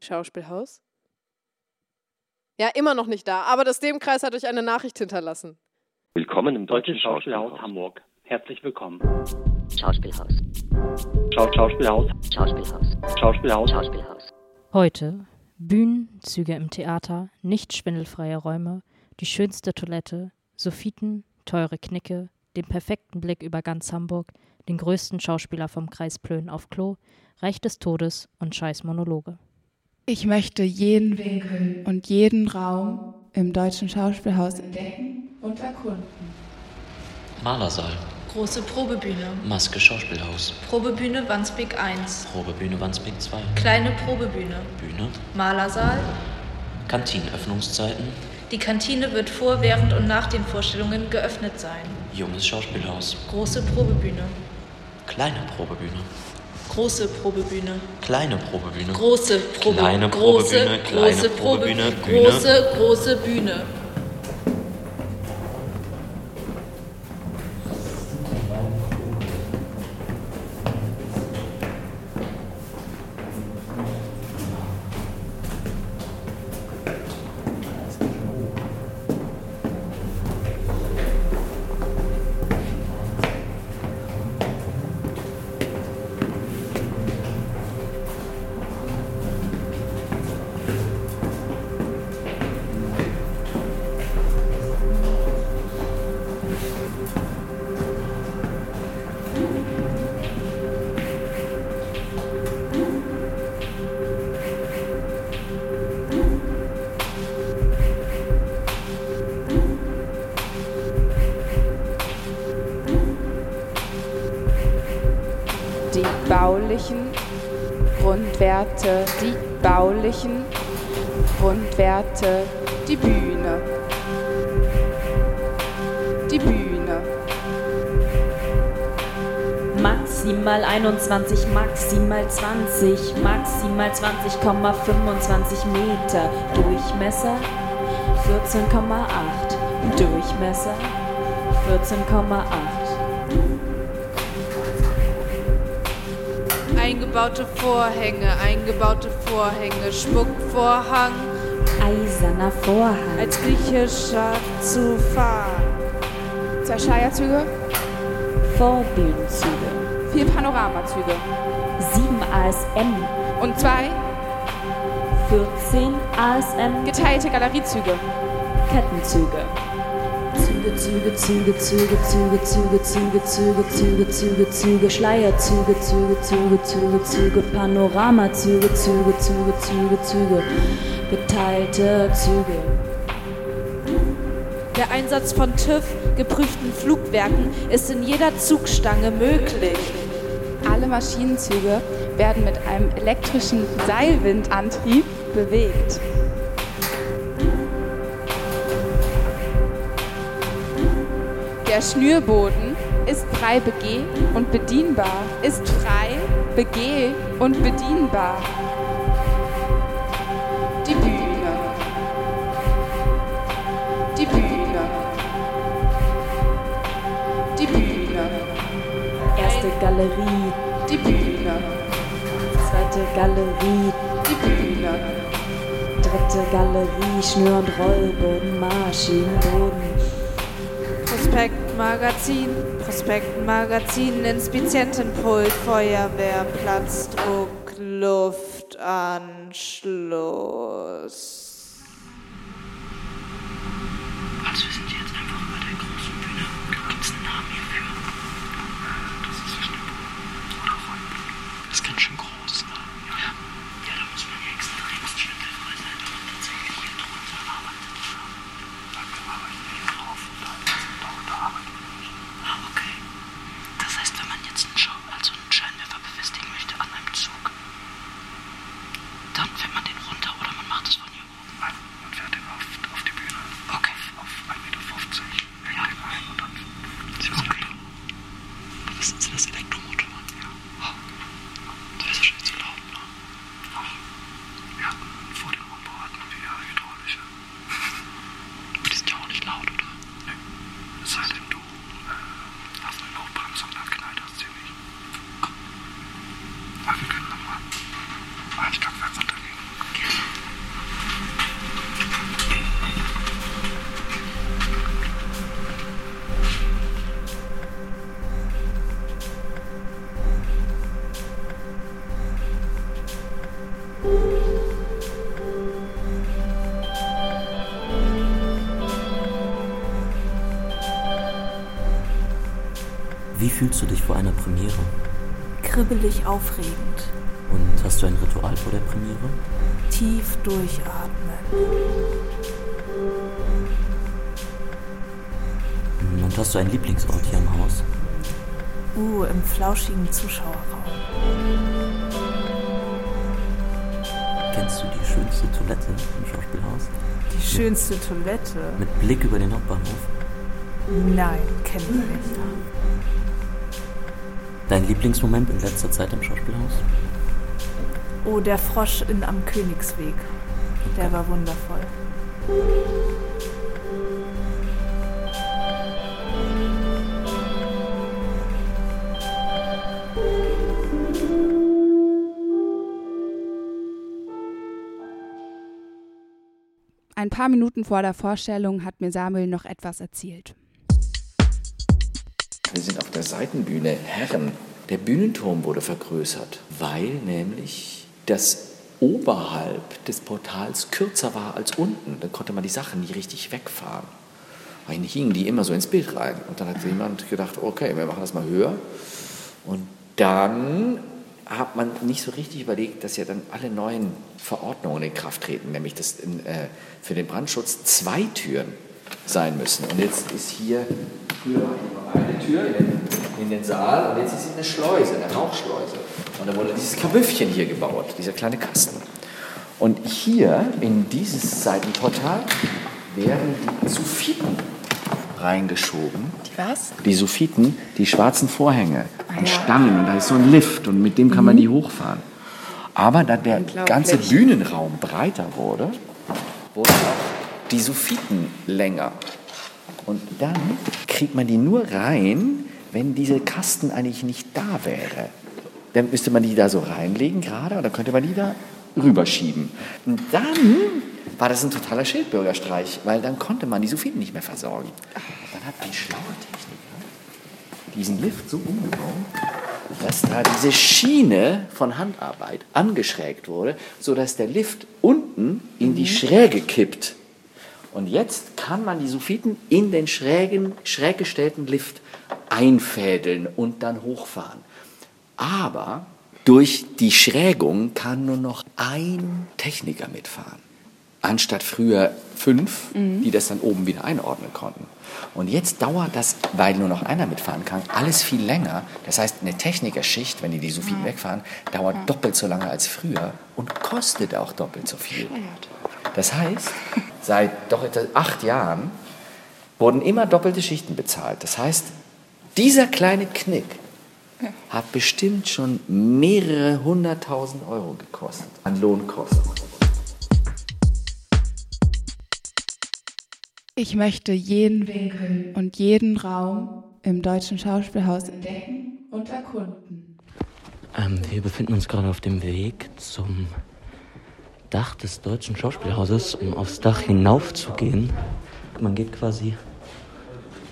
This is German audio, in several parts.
Schauspielhaus? Ja, immer noch nicht da, aber das Themenkreis hat euch eine Nachricht hinterlassen. Willkommen im Deutschen Schauspielhaus. Hamburg. Herzlich willkommen. Schauspielhaus. Schau Schauspielhaus. Schauspielhaus. Schauspielhaus. Schauspielhaus. Heute Bühnenzüge im Theater, nicht schwindelfreie Räume, die schönste Toilette, Sophiten, teure Knicke, den perfekten Blick über ganz Hamburg, den größten Schauspieler vom Kreis Plön auf Klo, Reich des Todes und scheiß Monologe. Ich möchte jeden Winkel und jeden Raum im Deutschen Schauspielhaus entdecken und erkunden. Malersaal, Große Probebühne. Maske Schauspielhaus, Probebühne Wandsbek 1. Probebühne Wandsbek 2, Kleine Probebühne. Bühne, Malersaal. Kantinenöffnungszeiten, Die Kantine wird vor, während und nach den Vorstellungen geöffnet sein. junges Schauspielhaus, Große Probebühne. kleine Probebühne, Große Probebühne. kleine Probebühne, Große Probe Kleine große, Probebühne, kleine große Probebühne, Probe- Bühne. Große, große Bühne. Grundwerte, die baulichen Grundwerte, die Bühne. Die Bühne. Maximal 21, maximal 20, maximal 20,25 Meter. Durchmesser 14,8. Durchmesser 14,8. Eingebaute Vorhänge, eingebaute Vorhänge, Spuckvorhang Eiserner Vorhang. als griechischer zu fahren. Zwei Scheierzüge, Vorbühnenzüge. vier Panoramazüge 7 ASM. und zwei 14 ASM. geteilte Galeriezüge. Kettenzüge. Züge, Züge, Züge, Züge, Züge, Züge, Züge, Züge, Züge, Züge, Züge, Schleierzüge, Züge, Züge, Züge, Züge, Panoramazüge, Züge, Züge, Züge, Züge, geteilte Züge. Der Einsatz von TÜV geprüften Flugwerken ist in jeder Zugstange möglich. Alle Maschinenzüge werden mit einem elektrischen Seilwindantrieb bewegt. Der Schnürboden ist frei begeh und bedienbar. Ist frei, begeh und bedienbar. Die Bühne. Die Bühne. Die Bühne. Erste Galerie, Die Bühne. zweite Galerie, Die Bühne. dritte Galerie, Schnür- und Rollboden, Maschinenboden. Prospekt Magazin, Prospekt Magazin, Inspizientenpult, Feuerwehr, Platzdruck, Luftanschluss. Fühlst du dich vor einer Premiere? Kribbelig aufregend. Und hast du ein Ritual vor der Premiere? Tief durchatmen. Und hast du einen Lieblingsort hier im Haus? Uh, im flauschigen Zuschauerraum. Kennst du die schönste Toilette im Schauspielhaus? Die schönste Toilette? Mit Blick über den Hauptbahnhof? Nein, kenne ich nicht. Dein Lieblingsmoment in letzter Zeit im Schauspielhaus? Oh, der Frosch in Am Königsweg. Der war wundervoll. Ein paar Minuten vor der Vorstellung hat mir Samuel noch etwas erzählt. Wir sind auf der Seitenbühne. Herren, der Bühnenturm wurde vergrößert, weil nämlich das oberhalb des Portals kürzer war als unten. Dann konnte man die Sachen nie richtig wegfahren. Dann hingen die immer so ins Bild rein. Und dann hat jemand gedacht, okay, wir machen das mal höher. Und dann hat man nicht so richtig überlegt, dass ja dann alle neuen Verordnungen in Kraft treten, nämlich dass in, äh, für den Brandschutz zwei Türen sein müssen. Und jetzt ist hier früher eine Tür in den, in den Saal und jetzt ist hier eine Schleuse, eine Rauchschleuse. Und da wurde dieses Kabüffchen hier gebaut, dieser kleine Kasten. Und hier in dieses Seitenportal werden die Suffiten reingeschoben. Die was? Die Suffiten, die schwarzen Vorhänge an Stangen. Und da ist so ein Lift und mit dem kann man die hochfahren. Aber da der ganze Bühnenraum breiter wurde, wurden auch die Suffiten länger. Und dann kriegt man die nur rein, wenn diese Kasten eigentlich nicht da wäre. Dann müsste man die da so reinlegen gerade und dann könnte man die da rüberschieben. Und dann war das ein totaler Schildbürgerstreich, weil dann konnte man die Suffiten nicht mehr versorgen. Dann hat ein schlauer Techniker diesen Lift so umgebaut, dass da diese Schiene von Handarbeit angeschrägt wurde, sodass der Lift unten in die Schräge kippt. Und jetzt kann man die Suffiten in den schrägen, schräg gestellten Lift einfädeln und dann hochfahren. Aber durch die Schrägung kann nur noch ein Techniker mitfahren. Anstatt früher fünf, die das dann oben wieder einordnen konnten. Und jetzt dauert das, weil nur noch einer mitfahren kann, alles viel länger. Das heißt, eine Technikerschicht, wenn die die Suffiten wegfahren, dauert doppelt so lange als früher und kostet auch doppelt so viel. Das heißt, seit doch etwa acht Jahren wurden immer doppelte Schichten bezahlt. Das heißt, dieser kleine Knick hat bestimmt schon mehrere hunderttausend Euro gekostet an Lohnkosten. Ich möchte jeden Winkel und jeden Raum im Deutschen Schauspielhaus entdecken und erkunden. Ähm, wir befinden uns gerade auf dem Weg zum Dach des Deutschen Schauspielhauses, um aufs Dach hinaufzugehen. Man geht quasi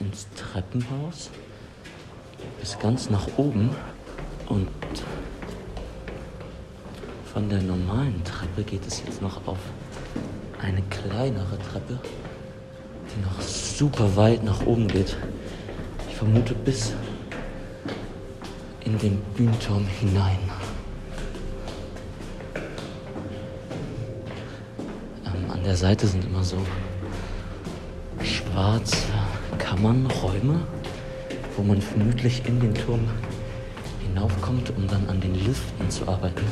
ins Treppenhaus bis ganz nach oben und von der normalen Treppe geht es jetzt noch auf eine kleinere Treppe, die noch super weit nach oben geht. Ich vermute bis in den Bühnenturm hinein. Der Seite sind immer so schwarze Kammern, Räume, wo man vermutlich in den Turm hinaufkommt, um dann an den Liften zu arbeiten,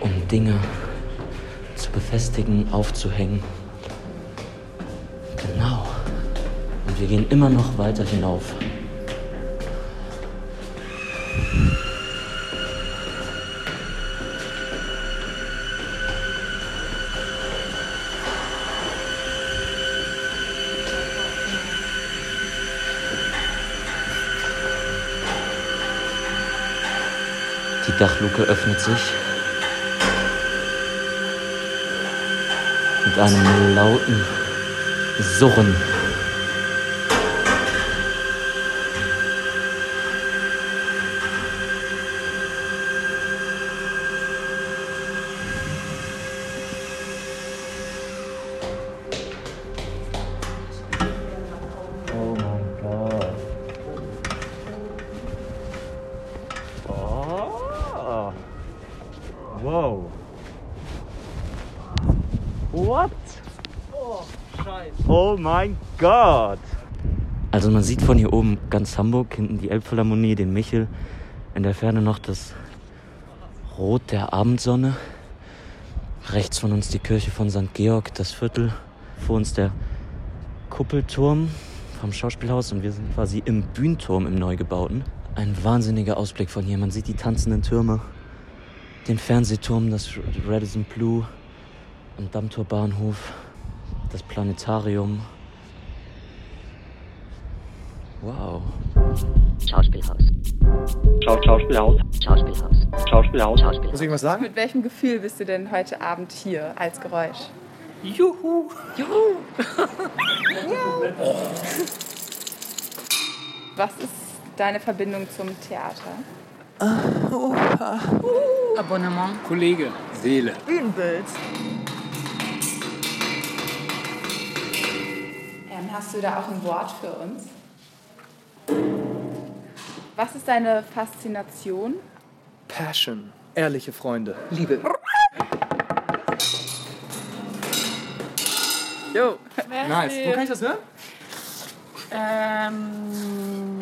um Dinge zu befestigen, aufzuhängen. Genau. Und wir gehen immer noch weiter hinauf. Die Dachluke öffnet sich. Mit einem lauten Surren. Wow. What? Oh, scheiße. Oh mein Gott. Also man sieht von hier oben ganz Hamburg, hinten die Elbphilharmonie, den Michel, in der Ferne noch das Rot der Abendsonne. Rechts von uns die Kirche von St. Georg, das Viertel. Vor uns der Kuppelturm vom Schauspielhaus und wir sind quasi im Bühnturm im Neugebauten. Ein wahnsinniger Ausblick von hier. Man sieht die tanzenden Türme, den Fernsehturm, das Radisson Blue am Dammtor Bahnhof, das Planetarium. Wow. Schauspielhaus. Schau Schauspielhaus. Schauspielhaus. Schauspielhaus. Schauspielhaus. Muss ich was sagen? Mit welchem Gefühl bist du denn heute Abend hier als Geräusch? Juhu. Juhu. Was ist deine Verbindung zum Theater? Abonnement. Kollege. Seele. Bühnenbild. Ähm, hast du da auch ein Wort für uns? Was ist deine Faszination? Passion. Ehrliche Freunde. Liebe. Jo. Nice. Wo kann ich das hören? Ähm.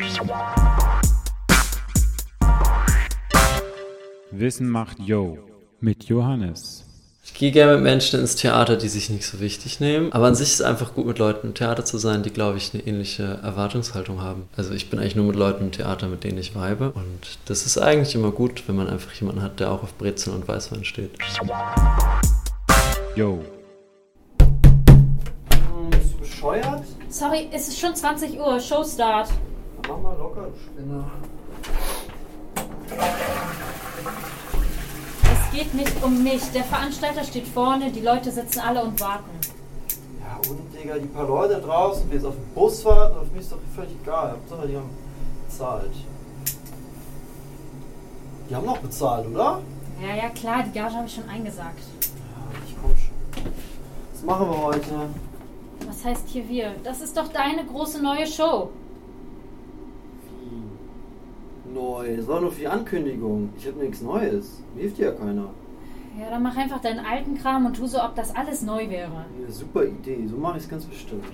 Wissen macht Yo mit Johannes. Ich gehe gerne mit Menschen ins Theater, die sich nicht so wichtig nehmen. Aber an sich ist es einfach gut, mit Leuten im Theater zu sein, die, glaube ich, eine ähnliche Erwartungshaltung haben. Also ich bin eigentlich nur mit Leuten im Theater, mit denen ich vibe. Und das ist eigentlich immer gut, wenn man einfach jemanden hat, der auch auf Brezeln und Weißwein steht. Yo. Bist du bescheuert? Sorry, es ist schon 20 Uhr. Showstart. Mach mal locker, du Spinner. Es geht nicht um mich. Der Veranstalter steht vorne, die Leute sitzen alle und warten. Ja und, Digga, die paar Leute draußen, die jetzt auf den Bus warten, auf mich ist doch völlig egal. Hauptsache, die haben bezahlt. Die haben noch bezahlt, oder? Ja, ja, klar, die Gage habe ich schon eingesagt. Ja, ich komm schon. Was machen wir heute? Was heißt hier wir? Das ist doch deine große neue Show. Neu. Das war nur für die Ankündigung. Ich hab nichts Neues. Mir hilft dir ja keiner. Ja, dann mach einfach deinen alten Kram und tu so, ob das alles neu wäre. Eine super Idee. So mache ich es ganz bestimmt.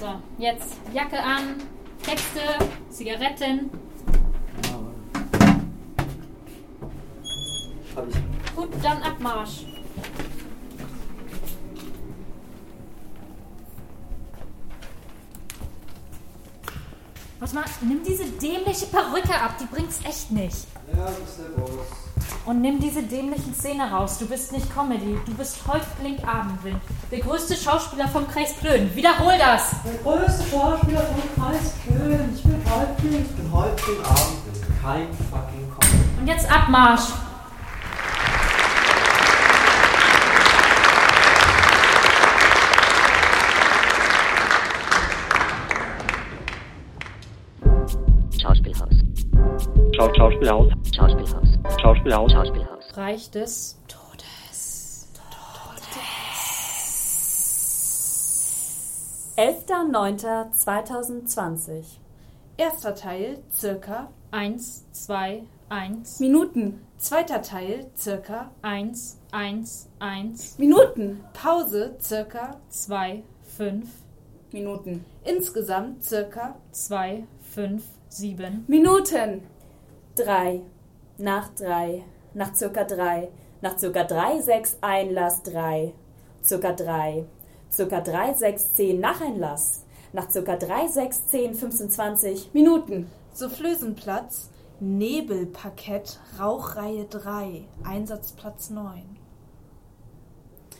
So, jetzt Jacke an, Texte, Zigaretten. Hab ich. Gut, dann Abmarsch. Mal, nimm diese dämliche Perücke ab, die bringt's echt nicht. Ja, das ist der Boss. Und nimm diese dämlichen Szene raus. Du bist nicht Comedy, du bist Häuptling Abendwind. Der größte Schauspieler vom Kreis Plön. Wiederhol das! Der größte Schauspieler vom Kreis Plön. Ich bin Häuptling. Ich bin Häuptling Abendwind. Kein fucking Kopf. Und jetzt Abmarsch! Schauspielhaus. Schauspielhaus. Schauspielhaus. Schauspielhaus. Reich des Todes. 11.09.2020. Erster Teil circa 1, 2, 1. Minuten. Zweiter Teil circa 1, 1, 1. Minuten. Pause circa 2, 5. Minuten. Insgesamt circa 2, 5, 7. Minuten. Drei. Nach drei. Nach circa drei. Nach circa drei, sechs, Einlass drei. Circa drei. Circa drei, sechs, zehn, Nacheinlass. Nach circa drei, sechs, zehn, 15, 20. Minuten. Soufflösenplatz. Nebelparkett. Rauchreihe 3. Einsatzplatz 9.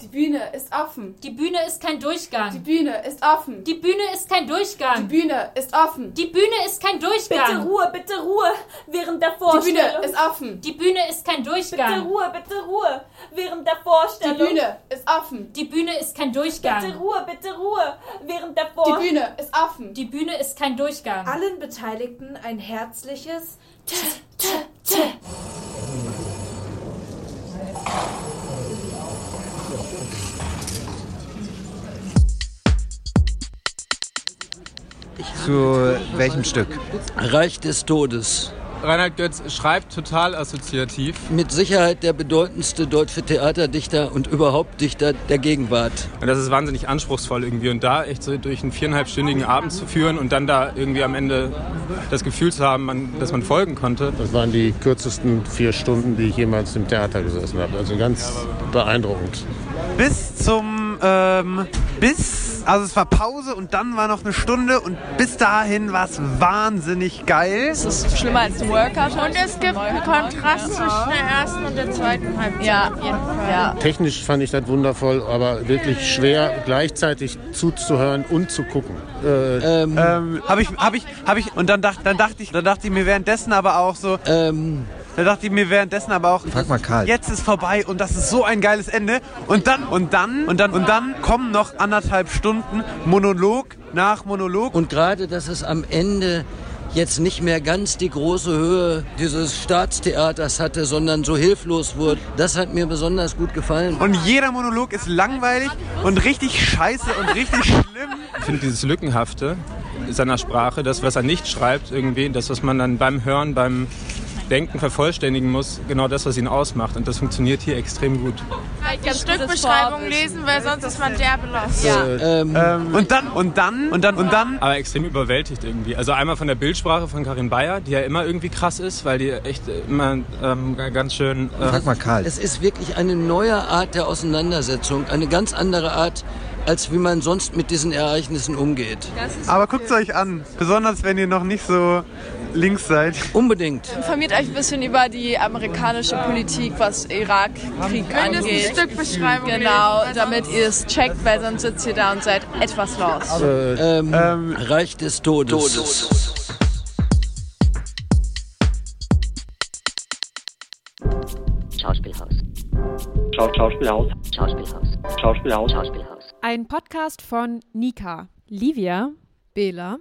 Die Bühne ist offen. Die Bühne ist kein Durchgang. Die Bühne ist offen. Die Bühne ist kein Durchgang. Die Bühne ist offen. Die Bühne ist kein Durchgang. Bitte Ruhe, bitte Ruhe. Während der Die Vorstellung. Bühne ist offen. Die Bühne ist kein Bitte Durchgang. Ruhe, bitte Ruhe. Während der Die Vorstellung. Bühne ist offen. Die Bühne ist kein Durchgang. Bitte Ruhe, bitte Ruhe. Während der Die Vorstellung. Bühne ist offen. Die Bühne ist kein Durchgang. Allen Beteiligten ein herzliches T, T, T. Zu welchem Stück? Reich des Todes. Reinhard Götz schreibt total assoziativ. Mit Sicherheit der bedeutendste deutsche Theaterdichter und überhaupt Dichter der Gegenwart. Und das ist wahnsinnig anspruchsvoll irgendwie. Und da echt so durch einen viereinhalbstündigen Abend zu führen und dann da irgendwie am Ende das Gefühl zu haben, man, dass man folgen konnte. Das waren die kürzesten vier Stunden, die ich jemals im Theater gesessen habe. Also ganz beeindruckend. Bis zum, ähm, bis, also es war Pause und dann war noch eine Stunde und bis dahin war es wahnsinnig geil. Es ist schlimmer als ein Workout. Und es gibt einen Kontrast zwischen der ersten und der zweiten Halbzeit. Ja, auf jeden Fall. Ja. Technisch fand ich das wundervoll, aber wirklich schwer, gleichzeitig zuzuhören und zu gucken. Äh, Ähm, habe ich, habe ich, habe ich, und dann dachte, dann dachte ich, dann dachte ich mir währenddessen aber auch so, ähm, da dachte ich mir währenddessen aber auch, Frag mal Karl. jetzt ist vorbei und das ist so ein geiles Ende. Und dann, und dann, und dann, und dann kommen noch anderthalb Stunden Monolog nach Monolog. Und gerade, dass es am Ende jetzt nicht mehr ganz die große Höhe dieses Staatstheaters hatte, sondern so hilflos wurde, das hat mir besonders gut gefallen. Und jeder Monolog ist langweilig und richtig scheiße und richtig schlimm. Ich finde dieses Lückenhafte seiner Sprache, das, was er nicht schreibt, irgendwie, das, was man dann beim Hören, beim Denken vervollständigen muss, genau das, was ihn ausmacht. Und das funktioniert hier extrem gut. Die Stückbeschreibung lesen, weil sonst ist man derbe lost. Ähm, und dann, und dann, und dann, und dann. Aber extrem überwältigt irgendwie. Also einmal von der Bildsprache von Karin Bayer, die ja immer irgendwie krass ist, weil die echt immer ähm, ganz schön... Ähm, Es ist wirklich eine neue Art der Auseinandersetzung, eine ganz andere Art, als wie man sonst mit diesen Ereignissen umgeht. Aber guckt es euch an, besonders wenn ihr noch nicht so links seid. Unbedingt. Informiert euch ein bisschen über die amerikanische Politik, was Irakkrieg angeht. Stückbeschreibung Genau, lesen, weil damit ihr es checkt, weil sonst sitzt ihr da und seid etwas lost. Ähm, Reich des Todes. Schauspielhaus. Schau Schauspielhaus. Schauspielhaus. Schauspielhaus. Schauspielhaus. Ein Podcast von Nika. Livia, Bela,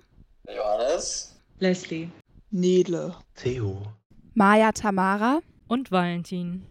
Johannes. Leslie. Nele. Theo. Maja Tamara. und Valentin.